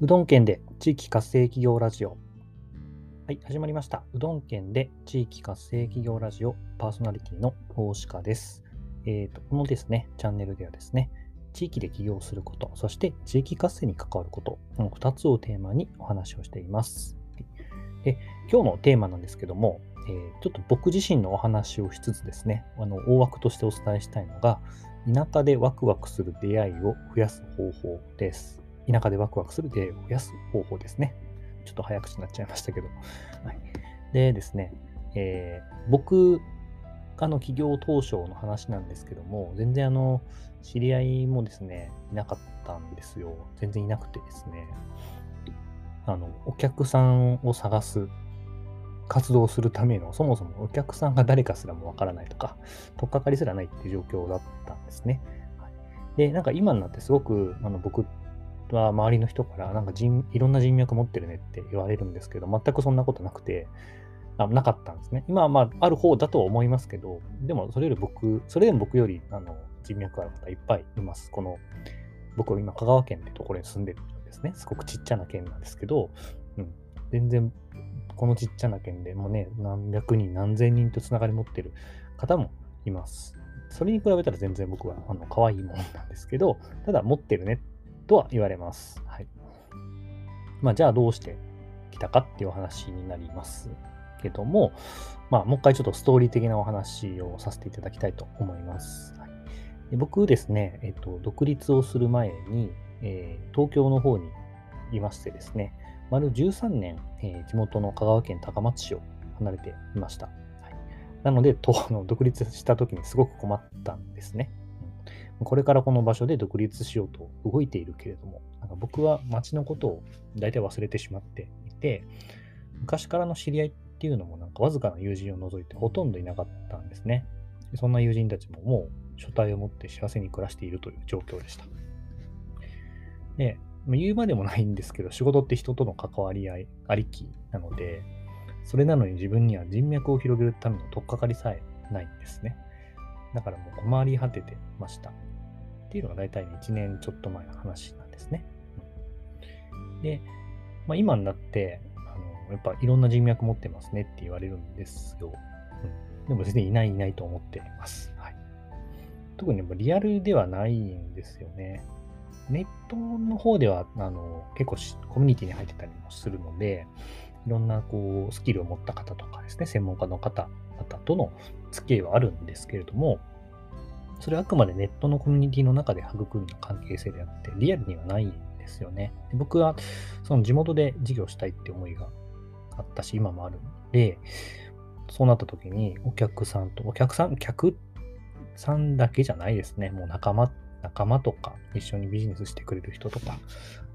うどん県で地域活性企業ラジオ。はい、始まりました。うどん県で地域活性企業ラジオパーソナリティの大鹿です。えーと、このですね、チャンネルではですね、地域で起業すること、そして地域活性に関わること、この2つをテーマにお話をしています。で今日のテーマなんですけども、えーちょっと僕自身のお話をしつつですね、あの大枠としてお伝えしたいのが、田舎でワクワクする出会いを増やす方法です。田舎でワクワクする出会いを増やす方法ですね。ちょっと早口になっちゃいましたけど。はい、でですね、えー僕がの起業当初の話なんですけども、全然あの、知り合いもですね、いなかったんですよ。全然いなくてですね、あの、お客さんを探す活動するための、そもそもお客さんが誰かすらもわからないとか、取っかかりすらないっていう状況だったんですね。はい、で、なんか今になってすごく、あの僕は周りの人から、なんか人いろんな人脈持ってるねって言われるんですけど、全くそんなことなくて、あなかったんですね。今はまあ、ある方だとは思いますけど、でもそれより僕、それでも僕よりあの人脈ある方いっぱいいます。この、僕は今、香川県ってところに住んでるんですね。すごくちっちゃな県なんですけど、うん、全然、このちっちゃな県でもうね、何百人、何千人とつながり持ってる方もいます。それに比べたら全然僕はあの可愛いものなんですけど、ただ持ってるねとは言われます。はい。まあ、じゃあどうして来たかっていうお話になりますけども、まあ、もう一回ちょっとストーリー的なお話をさせていただきたいと思います。はい、で僕ですね、えっと、独立をする前に、えー東京の方にいましてですね、丸13年、えー地元の香川県高松市を離れていました。はい、なので、との独立した時にすごく困ったんですね。うんこれからこの場所で独立しようと動いているけれども、なんか僕は町のことを大体忘れてしまっていて、昔からの知り合いっていうのもなんかわずかな友人を除いてほとんどいなかったんですね。そんな友人たちももう所帯を持って幸せに暮らしているという状況でした。で、言うまでもないんですけど、仕事って人との関わり合いありきなので、それなのに自分には人脈を広げるための取っかかりさえないんですね。だからもう困り果ててました。っていうのが大体1年ちょっと前の話なんですね。で、まあ、今になって、あのやっぱいろんな人脈持ってますねって言われるんですよ。うん、でも全然いないいないと思っています。はい、特にリアルではないんですよね。ネットの方ではあの結構コミュニティに入ってたりもするので、いろんなこうスキルを持った方とかですね、専門家の方々との付き合いはあるんですけれども、それはあくまでネットのコミュニティの中で育んだ関係性であって、リアルにはないんですよね。で僕はその地元で事業したいって思いがあったし、今もあるので、そうなった時にお客さんと、お客さん、客さんだけじゃないですね。もう仲間っ、仲間とか、一緒にビジネスしてくれる人とか、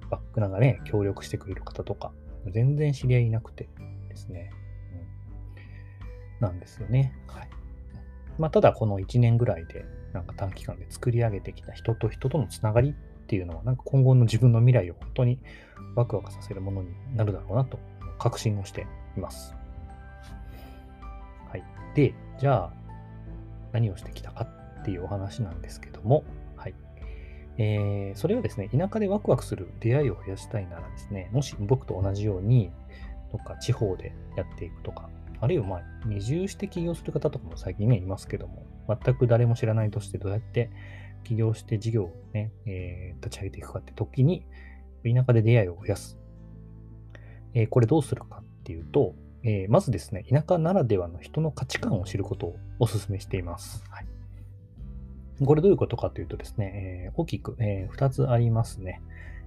バックナがね、協力してくれる方とか、全然知り合いいなくてですね。うん、なんですよね。はい。まあ、ただこの1年ぐらいで、なんか短期間で作り上げてきた人と人とのつながりっていうのは、なんか今後の自分の未来を本当にワクワクさせるものになるだろうなと確信をしています。はい。で、じゃあ、何をしてきたかっていうお話なんですけども、えー、それはですね、田舎でワクワクする出会いを増やしたいならですね、もし僕と同じように、どっか地方でやっていくとか、あるいはまあ二重して起業する方とかも最近ね、いますけども、全く誰も知らないとしてどうやって起業して事業をね、えー立ち上げていくかって時に、田舎で出会いを増やす。えーこれどうするかっていうと、えまずですね、田舎ならではの人の価値観を知ることをお勧めしています。はい、これどういうことかというとですね、えー大きく、え2つありますね。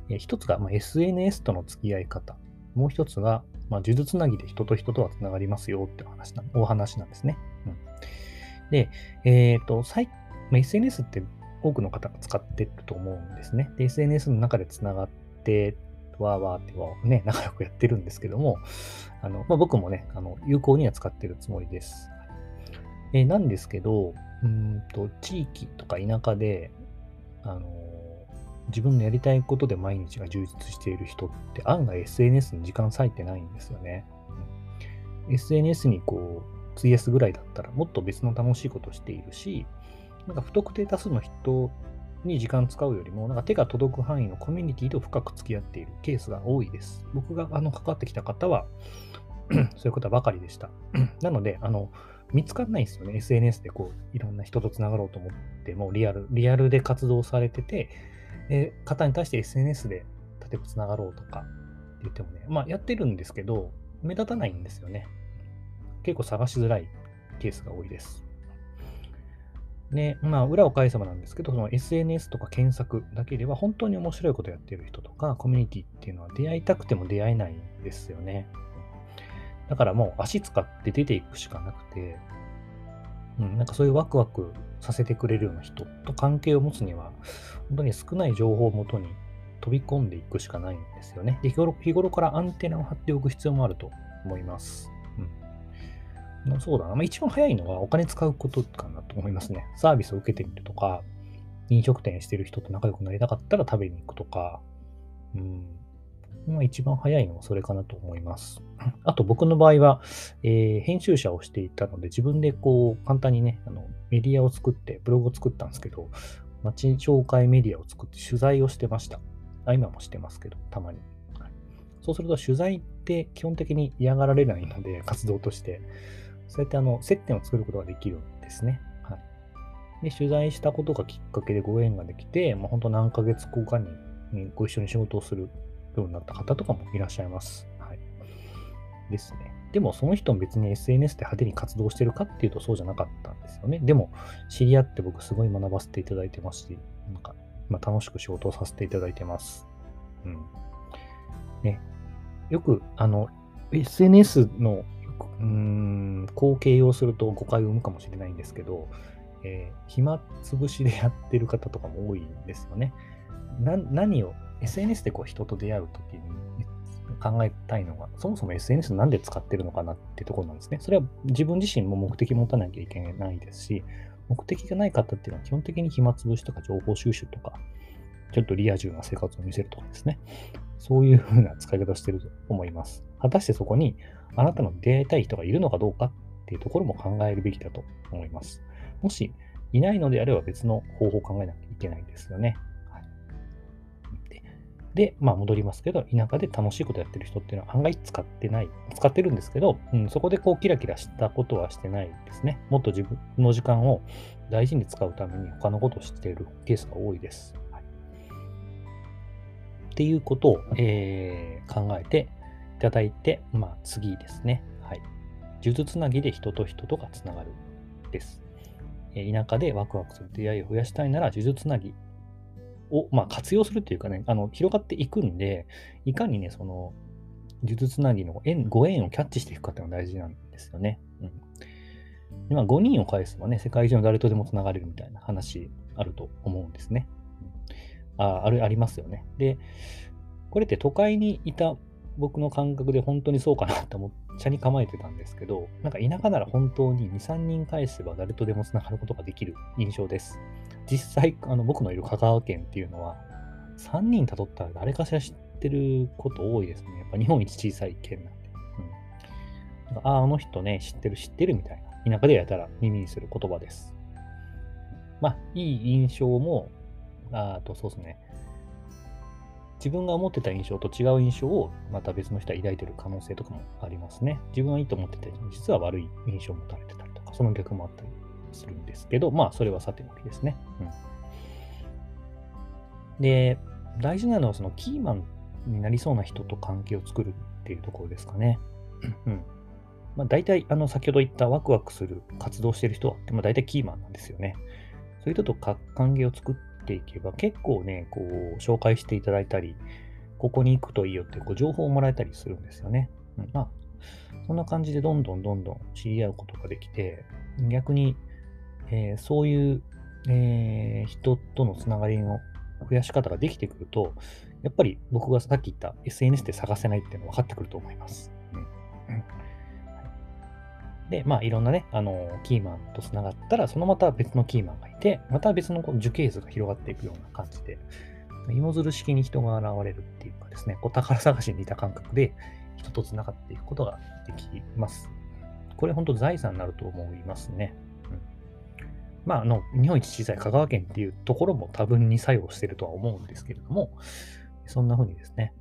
え1つが、まあ、SNS との付き合い方。もう1つが、まあ、呪術つなぎで人と人とはつながりますよってお話なお話なんですね。うん、で、えっ、と、最まあ SNS って多くの方が使ってると思うんですね。で、SNS の中でつながって、わーわーってはね、仲良くやってるんですけども、あのまあ、僕もね、あの有効には使ってるつもりです。えーなんですけど、うんと、地域とか田舎で、あの自分のやりたいことで毎日が充実している人って案外 SNS に時間割いてないんですよね。うん SNS にこう、費やすぐらいだったらもっと別の楽しいことをしているし、なんか不特定多数の人に時間使うよりも、なんか手が届く範囲のコミュニティと深く付き合っているケースが多いです。僕があの関わってきた方は そういうことばかりでした。なので、あの、見つかんないんですよね。SNS でこう、いろんな人とつながろうと思っても、リアル、リアルで活動されてて、え方に対して SNS で例えばつながろうとかって言ってもね、まあやってるんですけど、目立たないんですよね。結構探しづらいケースが多いです。で、まあ、裏を返せばなんですけど、その SNS とか検索だけでは本当に面白いことやってる人とか、コミュニティっていうのは出会いたくても出会えないですよね。だからもう足使って出ていくしかなくて、うん、なんかそういうワクワクさせてくれるような人と関係を持つには、本当に少ない情報をもとに飛び込んでいくしかないんですよね。で日頃日頃からアンテナを張っておく必要もあると思います。うん、そうだな。まあ、一番早いのはお金使うことかなと思いますね。サービスを受けてみるとか、飲食店してる人と仲良くなりたかったら食べに行くとか、うん。まあ、一番早いのはそれかなと思います。あと僕の場合は、えー、編集者をしていたので、自分でこう、簡単にね、あのメディアを作って、ブログを作ったんですけど、街紹介メディアを作って取材をしてました。あ今もしてますけど、たまに。はい、そうすると、取材って基本的に嫌がられないので、活動として。そうやってあの接点を作ることができるんですね。はい、で取材したことがきっかけでご縁ができて、まあ、本当何ヶ月後かにご一緒に仕事をするようになった方とかもいらっしゃいます。ですね。でもその人も別に SNS で派手に活動してるかっていうとそうじゃなかったんですよね。でも知り合って僕すごい学ばせていただいてますし、なんかま、楽しく仕事をさせていただいてます。うん。ね。よく、あの、SNS の、うん、こう形容すると誤解を生むかもしれないんですけど、えー、暇つぶしでやってる方とかも多いんですよね。何を、SNS でこう人と出会うときに考えたいのが、そもそも SNS なんで使ってるのかなってところなんですね。それは自分自身も目的持たなきゃいけないですし、目的がない方っていうのは基本的に暇つぶしとか情報収集とか、ちょっとリア充な生活を見せるとかですね。そういう風な使い方をしてると思います。果たしてそこにあなたの出会いたい人がいるのかどうかっていうところも考えるべきだと思います。もしいないのであれば別の方法を考えなきゃいけないですよね。で、まあ戻りますけど、田舎で楽しいことやってる人っていうのは案外使ってない。使ってるんですけど、うん、そこでこうキラキラしたことはしてないですね。もっと自分の時間を大事に使うために他のことをしているケースが多いです。はい、っていうことを、えー、考えていただいて、まあ次ですね。はい。数珠つなぎで人と人とがつながるです。田舎でワクワクする出会いを増やしたいなら、数珠つなぎを、まあ、活用するっていうかね、あの広がっていくんで、いかにね、その、呪術つなぎの縁ご縁をキャッチしていくかっていうのが大事なんですよね。うん。今、5人を返せばね、世界中の誰とでもつながれるみたいな話あると思うんですね。うん、あある、ありますよね。で、これって都会にいた僕の感覚で本当にそうかなって思っちゃに構えてたんですけど、なんか田舎なら本当に2、3人返せば誰とでもつながることができる印象です。実際、あの僕のいる香川県っていうのは、3人たどったら誰かしら知ってること多いですね。やっぱ日本一小さい県なんで。うん、ああ、あの人ね、知ってる、知ってるみたいな。田舎でやったら耳にする言葉です。まあ、いい印象も、あとそうですね。自分が思ってた印象と違う印象をまた別の人は抱いてる可能性とかもありますね。自分はいいと思ってて、実は悪い印象を持たれてたりとか、その逆もあったりするんですけど、まあ、それはさておきですね。うん、で、大事なのは、そのキーマンになりそうな人と関係を作るっていうところですかね。うんまあ、大体、あの、先ほど言ったワクワクする活動してる人は、まあ、大体キーマンなんですよね。そういう人と関係を作っていけば、結構ね、こう、紹介していただいたり、ここに行くといいよってこう情報をもらえたりするんですよね。うん、まあ、そんな感じでどんどんどんどん知り合うことができて、逆にえー、そういう、えー、人とのつながりの増やし方ができてくると、やっぱり僕がさっき言った SNS で探せないっていうのは分かってくると思います。うんで、まあ、いろんなね、あの、キーマンとつながったら、そのまた別のキーマンがいて、また別のこう樹形図が広がっていくような感じで、芋づる式に人が現れるっていうかですね、こう宝探しに似た感覚で人とつながっていくことができます。これ本当財産になると思いますね。まあ、あの、日本一小さい香川県っていうところも多分に作用してるとは思うんですけれども、そんな風にですね、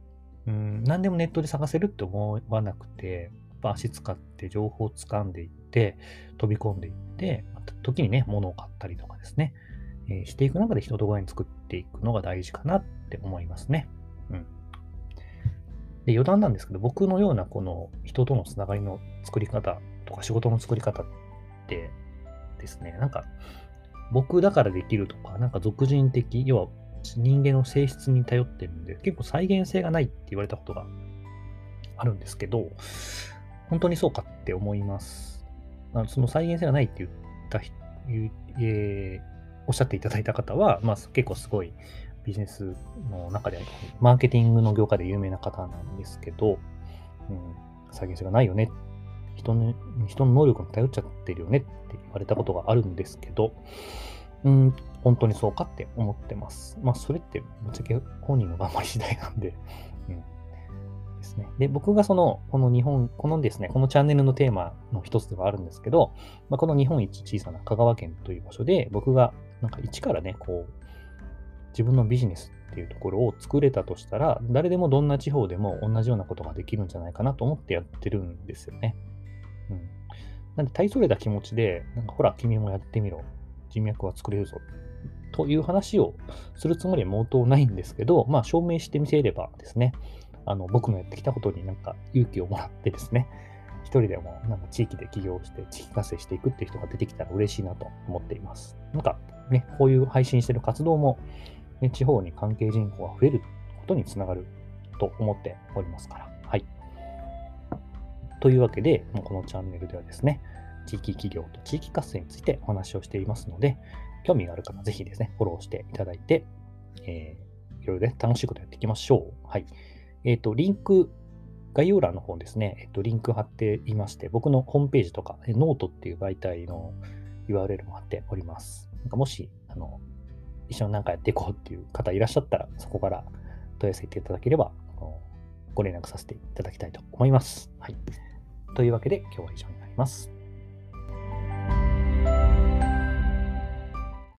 うん、何でもネットで探せるって思わなくて、やっぱ足使って情報を掴んでいって、飛び込んでいって、ま時にね、物を買ったりとかですね、えー、していく中で人とご縁作っていくのが大事かなって思いますね。うん。で余談なんですけど、僕のようなこの人とのつながりの作り方とか仕事の作り方ってですね、なんか僕だからできるとか、なんか俗人的、要は人間の性質に頼ってるんで、結構再現性がないって言われたことがあるんですけど、本当にそうかって思います。あのその再現性がないって言ったえー、おっしゃっていただいた方は、まあ、結構すごいビジネスの中で、マーケティングの業界で有名な方なんですけど、うん、再現性がないよね。人の人の能力に頼っちゃってるよねって言われたことがあるんですけど、うん、本当にそうかって思ってます。まあ、それってぶっちゃけ本人の頑張り次第なんで、うん。ですね。で、僕がその、この日本、このですね、このチャンネルのテーマの一つではあるんですけど、まあ、この日本一小さな香川県という場所で、僕がなんか一からね、こう、自分のビジネスっていうところを作れたとしたら、誰でもどんな地方でも同じようなことができるんじゃないかなと思ってやってるんですよね。うん。なんで、大それた気持ちで、なんかほら、君もやってみろ。人脈は作れるぞ。という話をするつもりは毛頭ないんですけど、まあ、証明してみせればですね、あの僕のやってきたことになんか勇気をもらってですね、一人でもなんか地域で起業して地域活性していくっていう人が出てきたら嬉しいなと思っています。なんかね、こういう配信してる活動も、ね、地方に関係人口が増えることにつながると思っておりますから。というわけで、このチャンネルではですね、地域企業と地域活性についてお話をしていますので、興味がある方、ぜひですね、フォローしていただいて、えー、いろいろね、楽しいことやっていきましょう。はい。えっ、ー、と、リンク、概要欄の方ですね、えっ、ー、と、リンク貼っていまして、僕のホームページとか、ノートっていう媒体の URL も貼っております。なんかもし、あの、一緒に何かやっていこうっていう方いらっしゃったら、そこから問い合わせていただければ、ご連絡させていただきたいと思います。はい。というわけで、今日は以上になります。